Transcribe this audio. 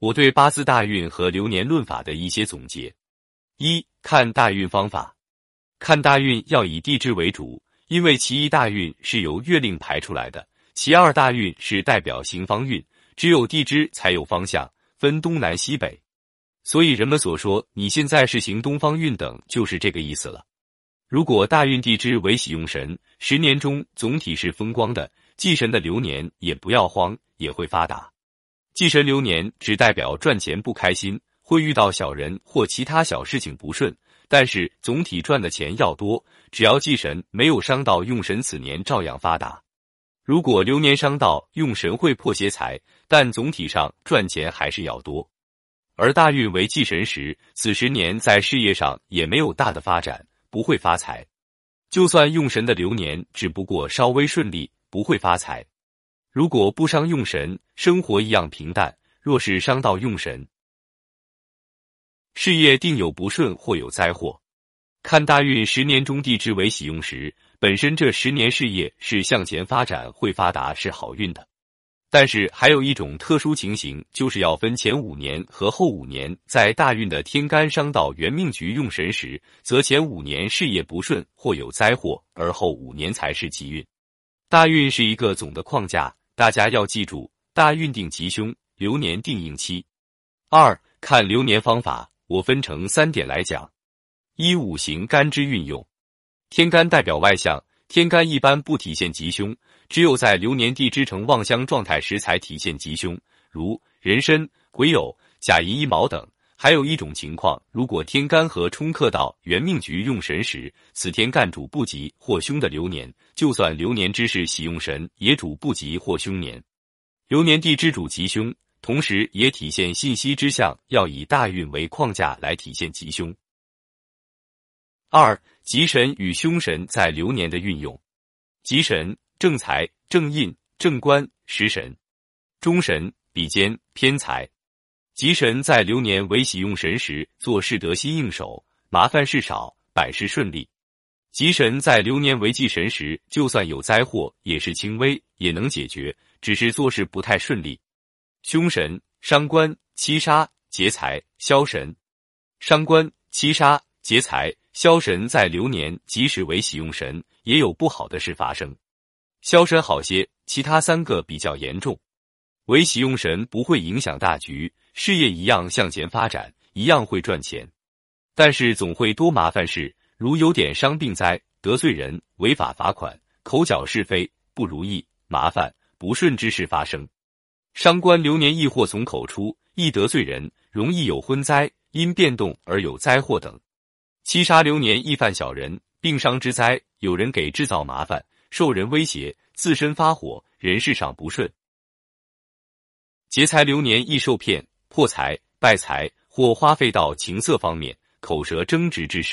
我对八字大运和流年论法的一些总结：一、看大运方法。看大运要以地支为主，因为其一大运是由月令排出来的，其二大运是代表行方运，只有地支才有方向，分东南西北。所以人们所说你现在是行东方运等，就是这个意思了。如果大运地支为喜用神，十年中总体是风光的，忌神的流年也不要慌，也会发达。忌神流年只代表赚钱不开心，会遇到小人或其他小事情不顺，但是总体赚的钱要多。只要忌神没有伤到用神，此年照样发达。如果流年伤到用神，会破邪财，但总体上赚钱还是要多。而大运为忌神时，此十年在事业上也没有大的发展，不会发财。就算用神的流年，只不过稍微顺利，不会发财。如果不伤用神，生活一样平淡；若是伤到用神，事业定有不顺或有灾祸。看大运十年中地支为喜用时，本身这十年事业是向前发展，会发达，是好运的。但是还有一种特殊情形，就是要分前五年和后五年。在大运的天干伤到元命局用神时，则前五年事业不顺或有灾祸，而后五年才是吉运。大运是一个总的框架，大家要记住：大运定吉凶，流年定应期。二看流年方法，我分成三点来讲：一五行干支运用，天干代表外向，天干一般不体现吉凶。只有在流年地支成旺相状态时，才体现吉凶，如壬申、癸酉、甲寅、乙卯等。还有一种情况，如果天干和冲克到元命局用神时，此天干主不吉或凶的流年，就算流年之事喜用神，也主不吉或凶年。流年地之主吉凶，同时也体现信息之象，要以大运为框架来体现吉凶。二吉神与凶神在流年的运用，吉神。正财、正印、正官、食神、中神、比肩、偏财、吉神在流年为喜用神时，做事得心应手，麻烦事少，百事顺利；吉神在流年为忌神时，就算有灾祸，也是轻微，也能解决，只是做事不太顺利。凶神伤官、七杀、劫财、消神、伤官、七杀、劫财、消神在流年即使为喜用神，也有不好的事发生。消神好些，其他三个比较严重。唯喜用神不会影响大局，事业一样向前发展，一样会赚钱，但是总会多麻烦事，如有点伤病灾、得罪人、违法罚款、口角是非、不如意、麻烦、不顺之事发生。伤官流年易祸从口出，易得罪人，容易有婚灾，因变动而有灾祸等。七杀流年易犯小人，病伤之灾，有人给制造麻烦。受人威胁，自身发火，人事上不顺；劫财流年易受骗、破财、败财，或花费到情色方面，口舌争执之事。